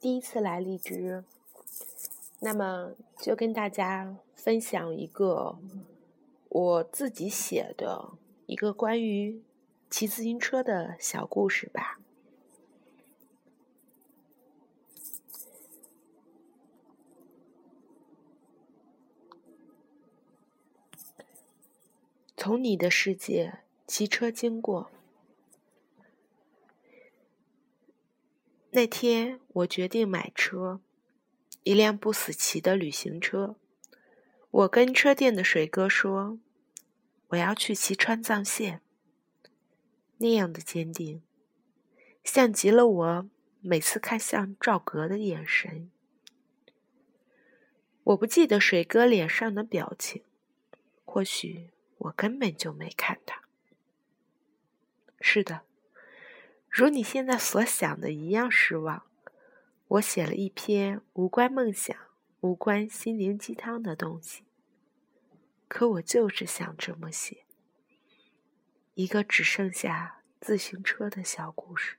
第一次来荔枝，那么就跟大家分享一个我自己写的一个关于骑自行车的小故事吧。从你的世界骑车经过。那天我决定买车，一辆不死骑的旅行车。我跟车店的水哥说：“我要去骑川藏线。”那样的坚定，像极了我每次看向赵格的眼神。我不记得水哥脸上的表情，或许我根本就没看他。是的。如你现在所想的一样失望，我写了一篇无关梦想、无关心灵鸡汤的东西。可我就是想这么写，一个只剩下自行车的小故事，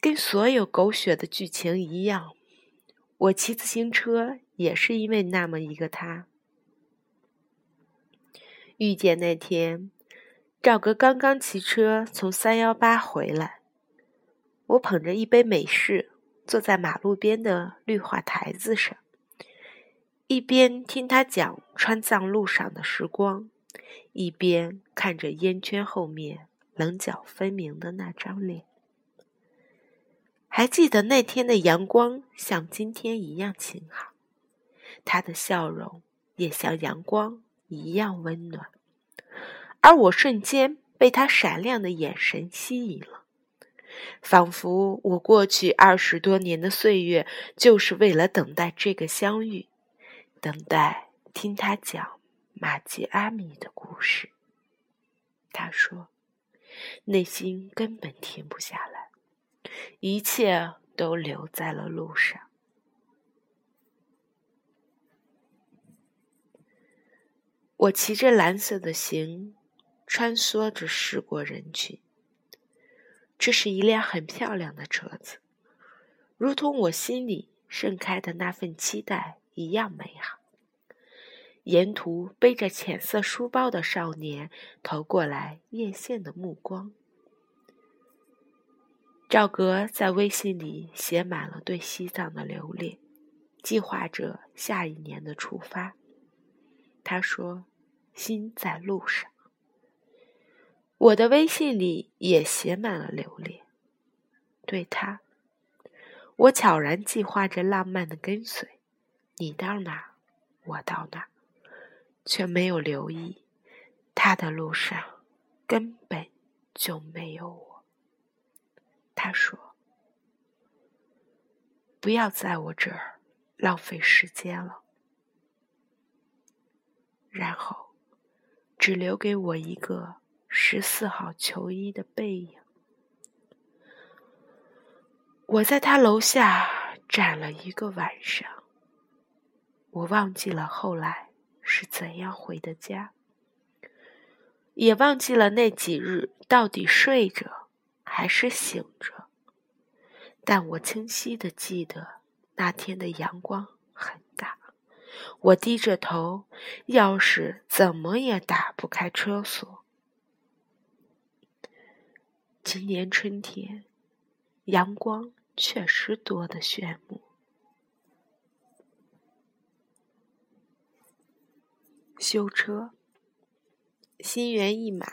跟所有狗血的剧情一样，我骑自行车也是因为那么一个他。遇见那天。赵哥刚刚骑车从三幺八回来，我捧着一杯美式，坐在马路边的绿化台子上，一边听他讲川藏路上的时光，一边看着烟圈后面棱角分明的那张脸。还记得那天的阳光像今天一样晴好，他的笑容也像阳光一样温暖。而我瞬间被他闪亮的眼神吸引了，仿佛我过去二十多年的岁月就是为了等待这个相遇，等待听他讲玛吉阿米的故事。他说，内心根本停不下来，一切都留在了路上。我骑着蓝色的行。穿梭着驶过人群，这是一辆很漂亮的车子，如同我心里盛开的那份期待一样美好。沿途背着浅色书包的少年投过来艳羡的目光。赵格在微信里写满了对西藏的留恋，计划着下一年的出发。他说：“心在路上。”我的微信里也写满了留恋，对他，我悄然计划着浪漫的跟随，你到哪，我到哪，却没有留意，他的路上根本就没有我。他说：“不要在我这儿浪费时间了。”然后，只留给我一个。十四号球衣的背影，我在他楼下站了一个晚上。我忘记了后来是怎样回的家，也忘记了那几日到底睡着还是醒着。但我清晰的记得那天的阳光很大，我低着头，钥匙怎么也打不开车锁。今年春天，阳光确实多得炫目。修车，心猿意马。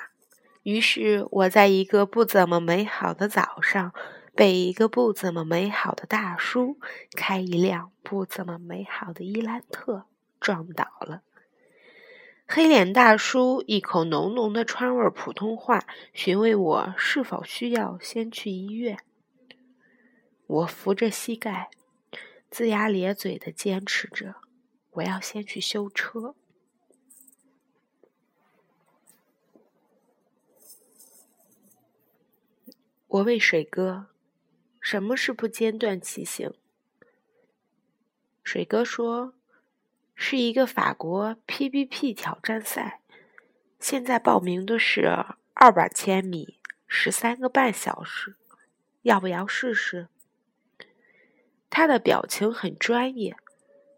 于是我在一个不怎么美好的早上，被一个不怎么美好的大叔开一辆不怎么美好的伊兰特撞倒了。黑脸大叔一口浓浓的川味普通话询问我是否需要先去医院。我扶着膝盖，龇牙咧嘴的坚持着，我要先去修车。我问水哥：“什么是不间断骑行？”水哥说。是一个法国 PBP 挑战赛，现在报名的是二百千米，十三个半小时。要不要试试？他的表情很专业，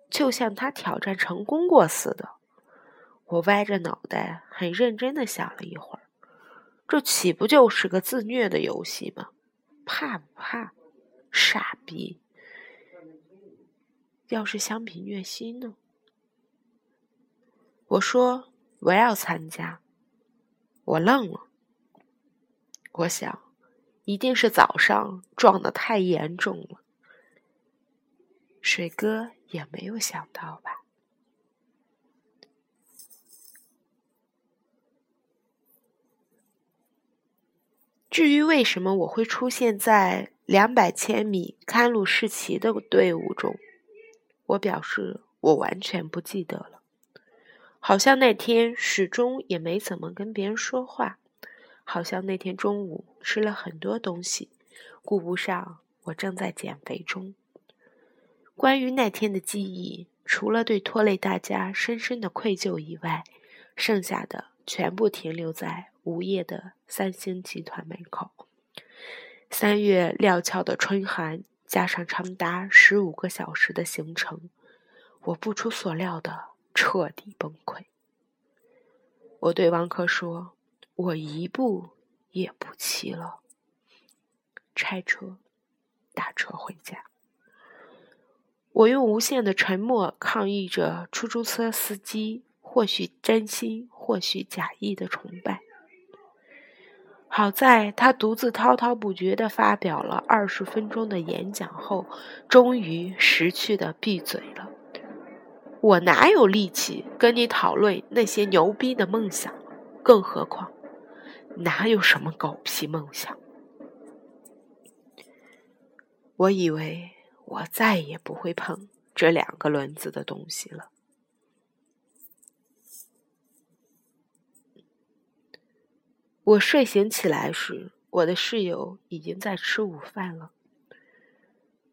就像他挑战成功过似的。我歪着脑袋，很认真的想了一会儿，这岂不就是个自虐的游戏吗？怕不怕？傻逼！要是相比虐心呢？我说我要参加。我愣了，我想，一定是早上撞的太严重了。水哥也没有想到吧？至于为什么我会出现在两百千米堪路士奇的队伍中，我表示我完全不记得了。好像那天始终也没怎么跟别人说话，好像那天中午吃了很多东西，顾不上我正在减肥中。关于那天的记忆，除了对拖累大家深深的愧疚以外，剩下的全部停留在午夜的三星集团门口。三月料峭的春寒，加上长达十五个小时的行程，我不出所料的彻底崩溃。我对王珂说：“我一步也不骑了，拆车，打车回家。”我用无限的沉默抗议着出租车司机或许真心、或许假意的崇拜。好在他独自滔滔不绝地发表了二十分钟的演讲后，终于识趣地闭嘴了。我哪有力气跟你讨论那些牛逼的梦想？更何况，哪有什么狗屁梦想？我以为。我再也不会碰这两个轮子的东西了。我睡醒起来时，我的室友已经在吃午饭了。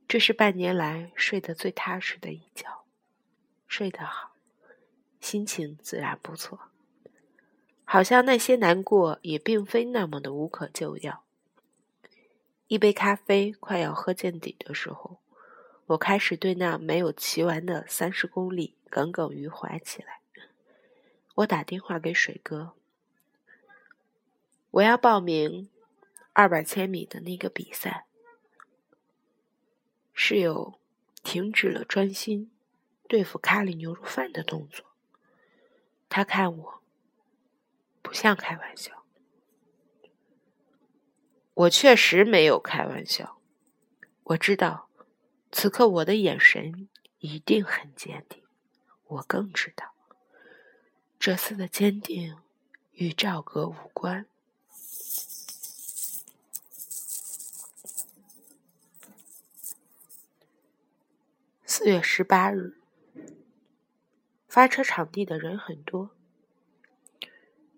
这是半年来睡得最踏实的一觉，睡得好，心情自然不错。好像那些难过也并非那么的无可救药。一杯咖啡快要喝见底的时候。我开始对那没有骑完的三十公里耿耿于怀起来。我打电话给水哥，我要报名二百千米的那个比赛。室友停止了专心对付咖喱牛肉饭的动作，他看我不像开玩笑。我确实没有开玩笑，我知道。此刻我的眼神一定很坚定，我更知道，这次的坚定与赵格无关。四月十八日，发车场地的人很多，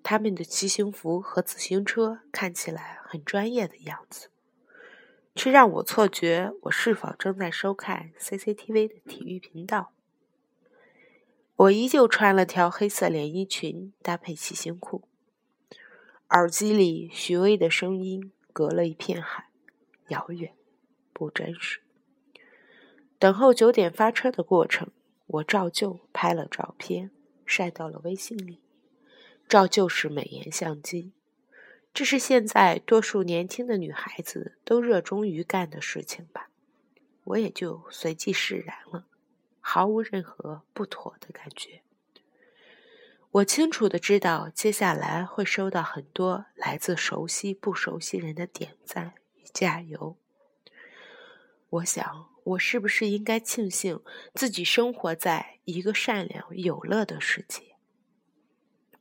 他们的骑行服和自行车看起来很专业的样子。却让我错觉我是否正在收看 CCTV 的体育频道。我依旧穿了条黑色连衣裙，搭配骑行裤，耳机里徐巍的声音隔了一片海，遥远，不真实。等候九点发车的过程，我照旧拍了照片，晒到了微信里，照旧是美颜相机。这是现在多数年轻的女孩子都热衷于干的事情吧，我也就随即释然了，毫无任何不妥的感觉。我清楚的知道，接下来会收到很多来自熟悉不熟悉人的点赞与加油。我想，我是不是应该庆幸自己生活在一个善良有乐的世界？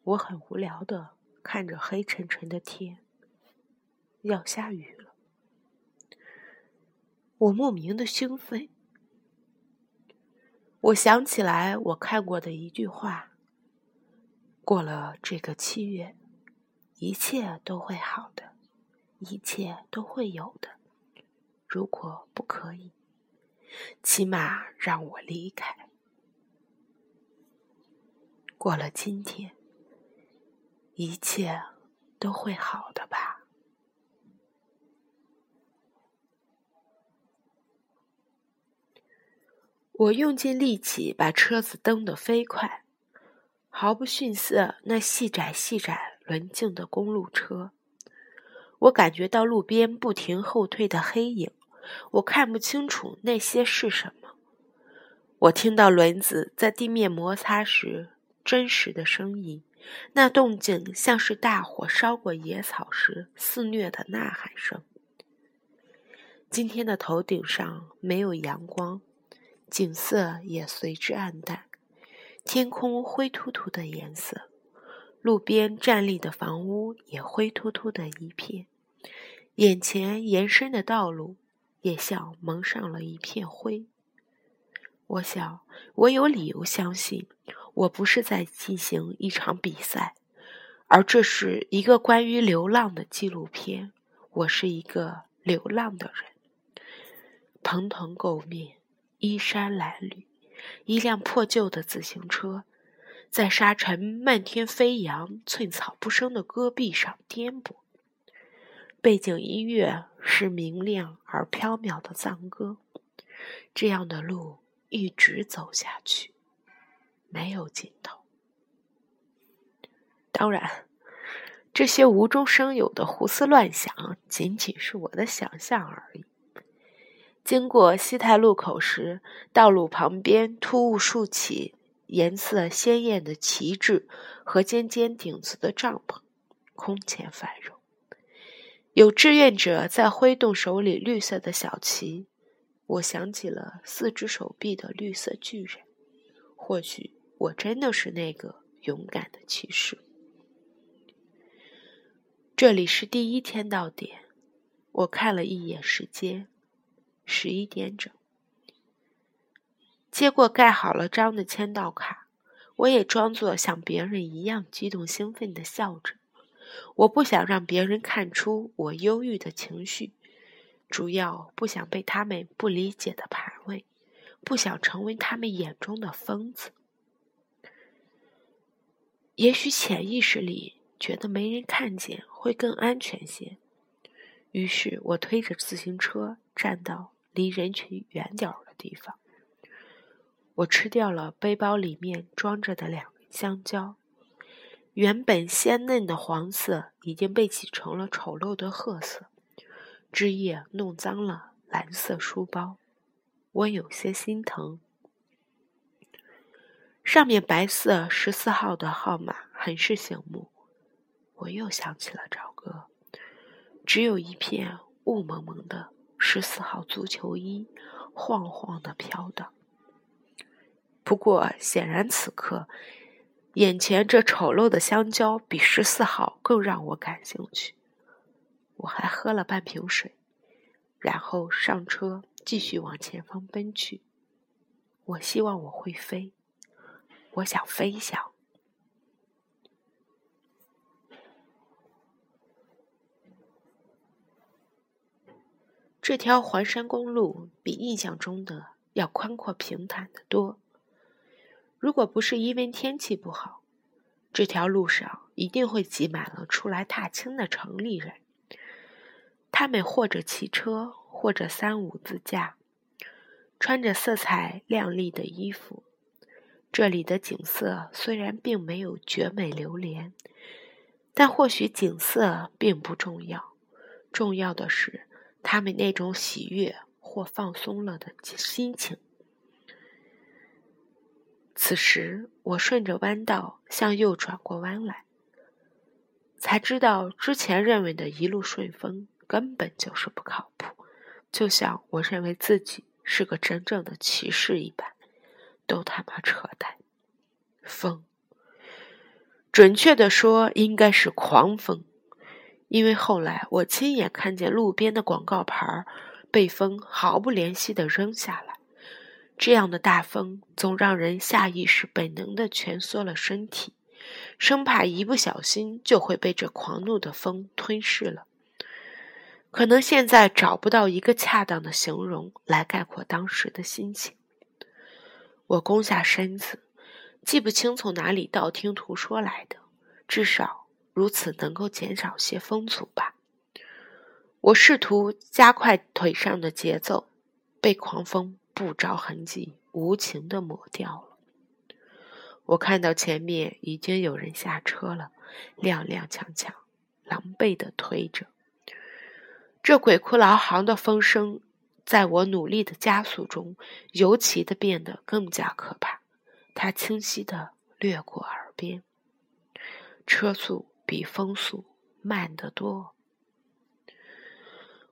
我很无聊的。看着黑沉沉的天，要下雨了，我莫名的兴奋。我想起来我看过的一句话：过了这个七月，一切都会好的，一切都会有的。如果不可以，起码让我离开。过了今天。一切都会好的吧。我用尽力气把车子蹬得飞快，毫不逊色那细窄细窄轮径的公路车，我感觉到路边不停后退的黑影。我看不清楚那些是什么。我听到轮子在地面摩擦时真实的声音，那动静像是大火烧过野草时肆虐的呐喊声。今天的头顶上没有阳光。景色也随之暗淡，天空灰秃秃的颜色，路边站立的房屋也灰秃秃的一片，眼前延伸的道路也像蒙上了一片灰。我想，我有理由相信，我不是在进行一场比赛，而这是一个关于流浪的纪录片。我是一个流浪的人，蓬头垢面。衣衫褴褛，一辆破旧的自行车，在沙尘漫天飞扬、寸草不生的戈壁上颠簸。背景音乐是明亮而飘渺的藏歌。这样的路一直走下去，没有尽头。当然，这些无中生有的胡思乱想，仅仅是我的想象而已。经过西泰路口时，道路旁边突兀竖起颜色鲜艳的旗帜和尖尖顶子的帐篷，空前繁荣。有志愿者在挥动手里绿色的小旗，我想起了四只手臂的绿色巨人。或许我真的是那个勇敢的骑士。这里是第一天到点，我看了一眼时间。十一点整，接过盖好了章的签到卡，我也装作像别人一样激动兴奋的笑着。我不想让别人看出我忧郁的情绪，主要不想被他们不理解的盘问，不想成为他们眼中的疯子。也许潜意识里觉得没人看见会更安全些，于是我推着自行车站到。离人群远点儿的地方，我吃掉了背包里面装着的两根香蕉，原本鲜嫩的黄色已经被挤成了丑陋的褐色，汁液弄脏了蓝色书包，我有些心疼。上面白色十四号的号码很是醒目，我又想起了赵哥，只有一片雾蒙蒙的。十四号足球衣晃晃的飘荡。不过，显然此刻眼前这丑陋的香蕉比十四号更让我感兴趣。我还喝了半瓶水，然后上车继续往前方奔去。我希望我会飞，我想飞翔。这条环山公路比印象中的要宽阔平坦得多。如果不是因为天气不好，这条路上一定会挤满了出来踏青的城里人。他们或者骑车，或者三五自驾，穿着色彩亮丽的衣服。这里的景色虽然并没有绝美流连，但或许景色并不重要，重要的是。他们那种喜悦或放松了的心情。此时，我顺着弯道向右转过弯来，才知道之前认为的一路顺风根本就是不靠谱，就像我认为自己是个真正的骑士一般，都他妈扯淡！风，准确的说，应该是狂风。因为后来我亲眼看见路边的广告牌被风毫不怜惜地扔下来，这样的大风总让人下意识本能地蜷缩了身体，生怕一不小心就会被这狂怒的风吞噬了。可能现在找不到一个恰当的形容来概括当时的心情。我弓下身子，记不清从哪里道听途说来的，至少。如此能够减少些风阻吧。我试图加快腿上的节奏，被狂风不着痕迹无情的抹掉了。我看到前面已经有人下车了，踉踉跄跄，狼狈的推着。这鬼哭狼嚎的风声，在我努力的加速中，尤其的变得更加可怕。它清晰的掠过耳边，车速比风速慢得多。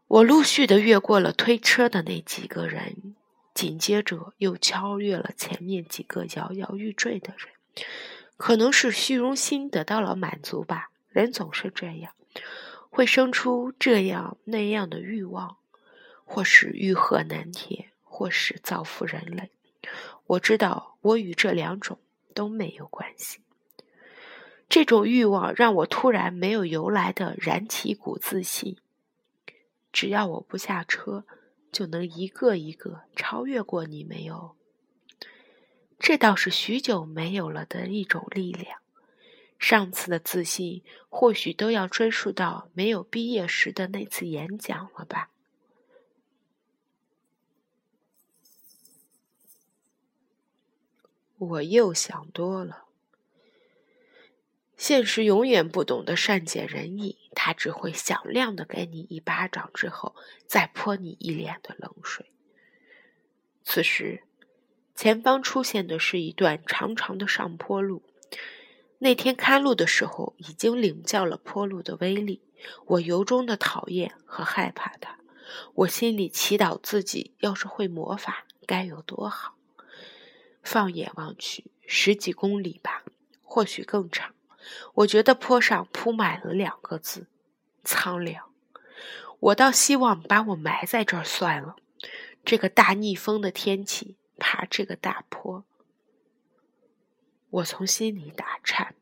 我陆续的越过了推车的那几个人，紧接着又超越了前面几个摇摇欲坠的人。可能是虚荣心得到了满足吧，人总是这样，会生出这样那样的欲望，或是欲壑难填，或是造福人类。我知道，我与这两种都没有关系。这种欲望让我突然没有由来的燃起一股自信。只要我不下车，就能一个一个超越过你没有？这倒是许久没有了的一种力量。上次的自信，或许都要追溯到没有毕业时的那次演讲了吧。我又想多了。现实永远不懂得善解人意，他只会响亮的给你一巴掌，之后再泼你一脸的冷水。此时，前方出现的是一段长长的上坡路。那天开路的时候，已经领教了坡路的威力，我由衷的讨厌和害怕它。我心里祈祷自己要是会魔法，该有多好。放眼望去，十几公里吧，或许更长。我觉得坡上铺满了两个字：苍凉。我倒希望把我埋在这儿算了。这个大逆风的天气，爬这个大坡，我从心里打颤。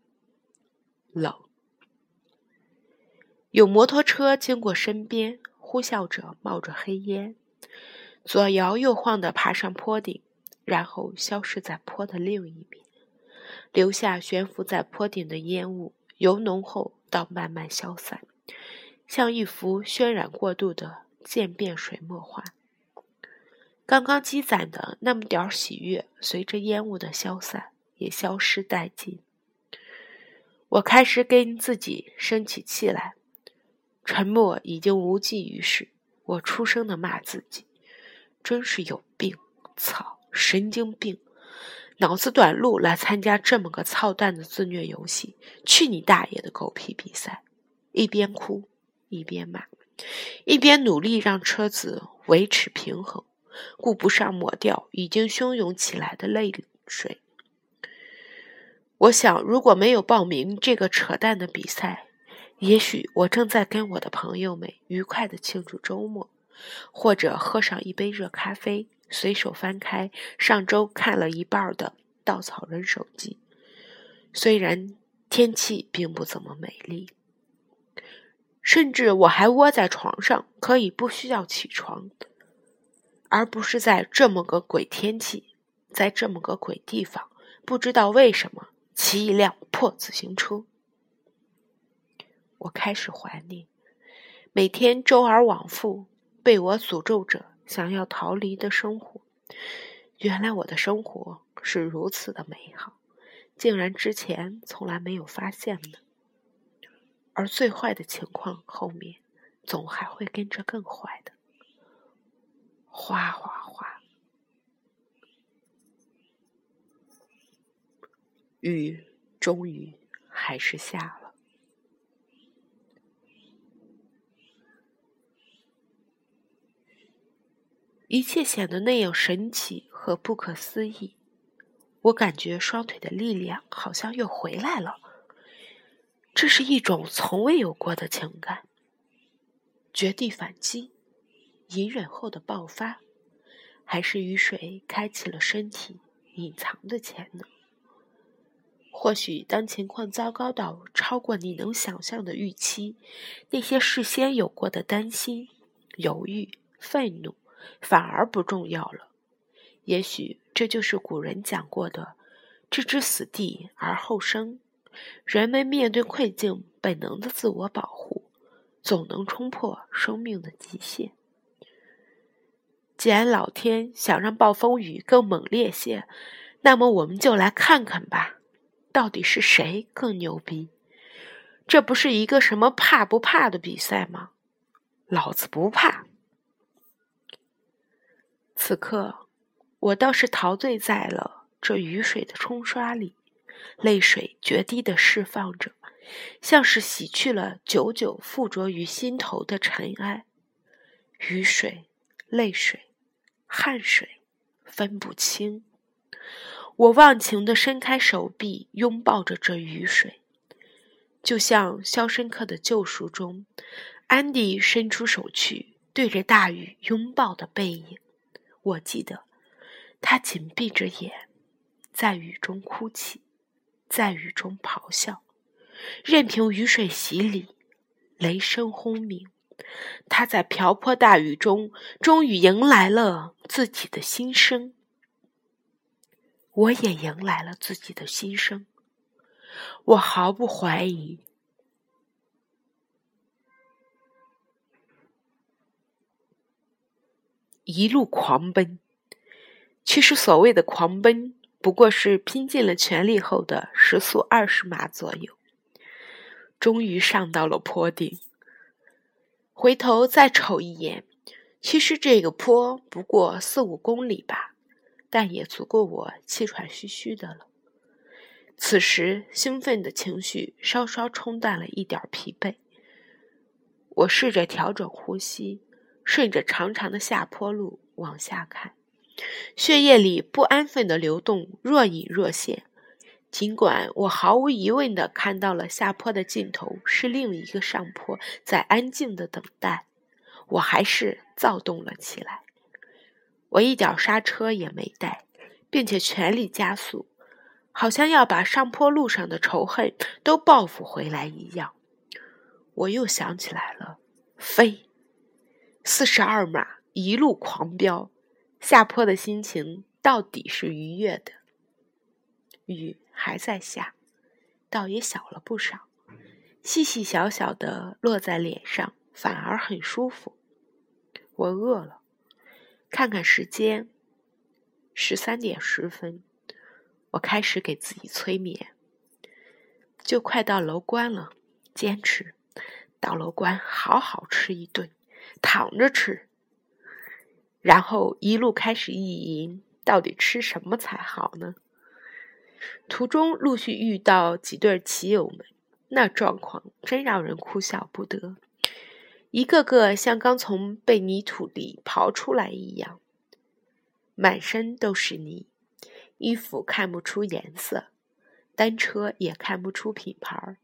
冷。有摩托车经过身边，呼啸着冒着黑烟，左摇右晃的爬上坡顶，然后消失在坡的另一面。留下悬浮在坡顶的烟雾，由浓厚到慢慢消散，像一幅渲染过度的渐变水墨画。刚刚积攒的那么点儿喜悦，随着烟雾的消散也消失殆尽。我开始跟自己生起气来，沉默已经无济于事。我出声的骂自己：“真是有病！操，神经病！”脑子短路来参加这么个操蛋的自虐游戏，去你大爷的狗屁比赛！一边哭一边骂，一边努力让车子维持平衡，顾不上抹掉已经汹涌起来的泪水。我想，如果没有报名这个扯淡的比赛，也许我正在跟我的朋友们愉快的庆祝周末，或者喝上一杯热咖啡。随手翻开上周看了一半的稻草人手记，虽然天气并不怎么美丽，甚至我还窝在床上，可以不需要起床，而不是在这么个鬼天气，在这么个鬼地方，不知道为什么骑一辆破自行车。我开始怀念每天周而往复被我诅咒着。想要逃离的生活，原来我的生活是如此的美好，竟然之前从来没有发现呢。而最坏的情况后面，总还会跟着更坏的。哗哗哗，雨终于还是下了。一切显得那样神奇和不可思议，我感觉双腿的力量好像又回来了。这是一种从未有过的情感，绝地反击，隐忍后的爆发，还是雨水开启了身体隐藏的潜能？或许当情况糟糕到超过你能想象的预期，那些事先有过的担心、犹豫、愤怒。反而不重要了。也许这就是古人讲过的“置之死地而后生”。人们面对困境，本能的自我保护，总能冲破生命的极限。既然老天想让暴风雨更猛烈些，那么我们就来看看吧，到底是谁更牛逼？这不是一个什么怕不怕的比赛吗？老子不怕。此刻，我倒是陶醉在了这雨水的冲刷里，泪水决堤的释放着，像是洗去了久久附着于心头的尘埃。雨水、泪水、汗水，分不清。我忘情的伸开手臂，拥抱着这雨水，就像《肖申克的救赎》中，安迪伸出手去，对着大雨拥抱的背影。我记得，他紧闭着眼，在雨中哭泣，在雨中咆哮，任凭雨水洗礼，雷声轰鸣。他在瓢泼大雨中，终于迎来了自己的心声。我也迎来了自己的心声。我毫不怀疑，一路狂奔。其实所谓的狂奔，不过是拼尽了全力后的时速二十码左右。终于上到了坡顶。回头再瞅一眼，其实这个坡不过四五公里吧，但也足够我气喘吁吁的了。此时兴奋的情绪稍稍冲淡了一点疲惫，我试着调整呼吸，顺着长长的下坡路往下看，血液里不安分的流动若隐若现。尽管我毫无疑问地看到了下坡的尽头是另一个上坡，在安静的等待，我还是躁动了起来。我一点刹车也没带，并且全力加速，好像要把上坡路上的仇恨都报复回来一样。我又想起来了，飞，四十二码一路狂飙，下坡的心情到底是愉悦的。雨。还在下，倒也小了不少，细细小小的落在脸上，反而很舒服。我饿了，看看时间，十三点十分，我开始给自己催眠。就快到楼关了，坚持到楼关好好吃一顿，躺着吃，然后一路开始意淫，到底吃什么才好呢？途中陆续遇到几对骑友们，那状况真让人哭笑不得，一个个像刚从被泥土里刨出来一样，满身都是泥，衣服看不出颜色，单车也看不出品牌，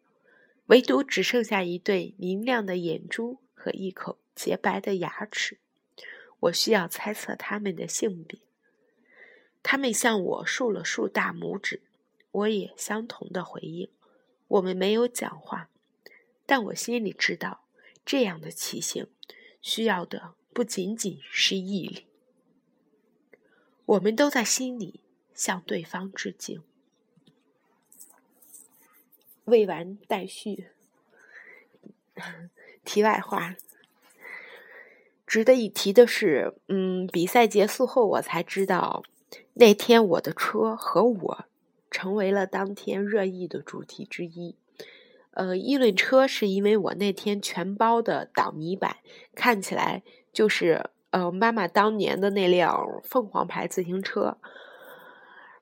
唯独只剩下一对明亮的眼珠和一口洁白的牙齿。我需要猜测他们的性别。他们向我竖了竖大拇指。我也相同的回应。我们没有讲话，但我心里知道，这样的骑行需要的不仅仅是毅力。我们都在心里向对方致敬。未完待续。题外话，值得一提的是，嗯，比赛结束后，我才知道，那天我的车和我。成为了当天热议的主题之一。呃，议论车是因为我那天全包的挡泥板看起来就是呃妈妈当年的那辆凤凰牌自行车。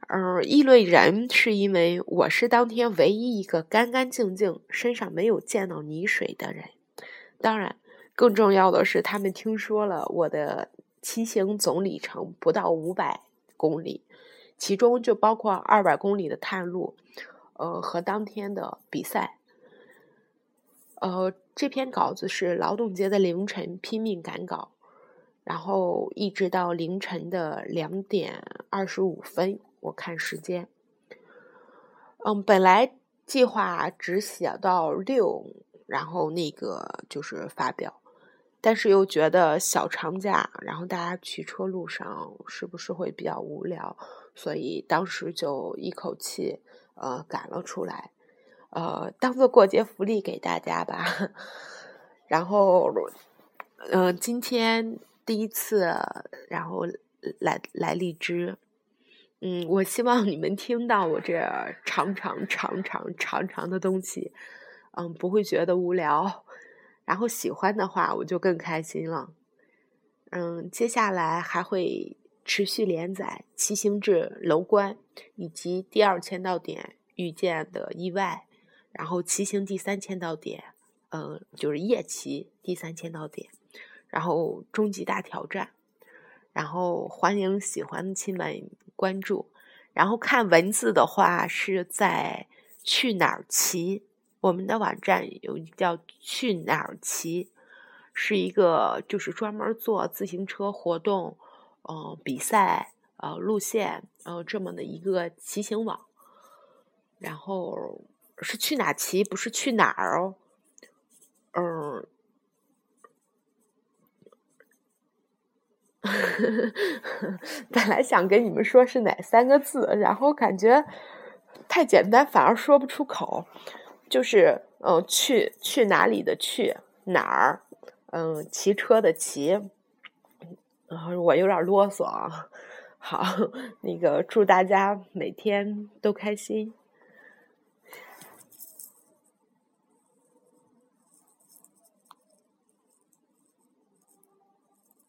嗯，议论人是因为我是当天唯一一个干干净净、身上没有溅到泥水的人。当然，更重要的是，他们听说了我的骑行总里程不到五百公里。其中就包括二百公里的探路，呃，和当天的比赛。呃，这篇稿子是劳动节的凌晨拼命赶稿，然后一直到凌晨的两点二十五分，我看时间。嗯，本来计划只写到六，然后那个就是发表。但是又觉得小长假，然后大家骑车路上是不是会比较无聊？所以当时就一口气呃赶了出来，呃当做过节福利给大家吧。然后，嗯，今天第一次，然后来来荔枝。嗯，我希望你们听到我这长长长长长长的东西，嗯，不会觉得无聊。然后喜欢的话，我就更开心了。嗯，接下来还会持续连载《骑行至楼观》以及第二签到点遇见的意外，然后骑行第三签到点，嗯，就是夜骑第三签到点，然后终极大挑战。然后欢迎喜欢的亲们关注，然后看文字的话是在去哪儿骑，我们的网站有叫去哪儿骑，是一个就是专门做自行车活动，嗯，比赛，呃，路线，呃，这么的一个骑行网。然后是去哪儿骑，不是去哪儿哦，嗯。本来想跟你们说是哪三个字，然后感觉太简单，反而说不出口。就是嗯，去去哪里的去哪儿？嗯，骑车的骑。然后我有点啰嗦啊。好，那个祝大家每天都开心。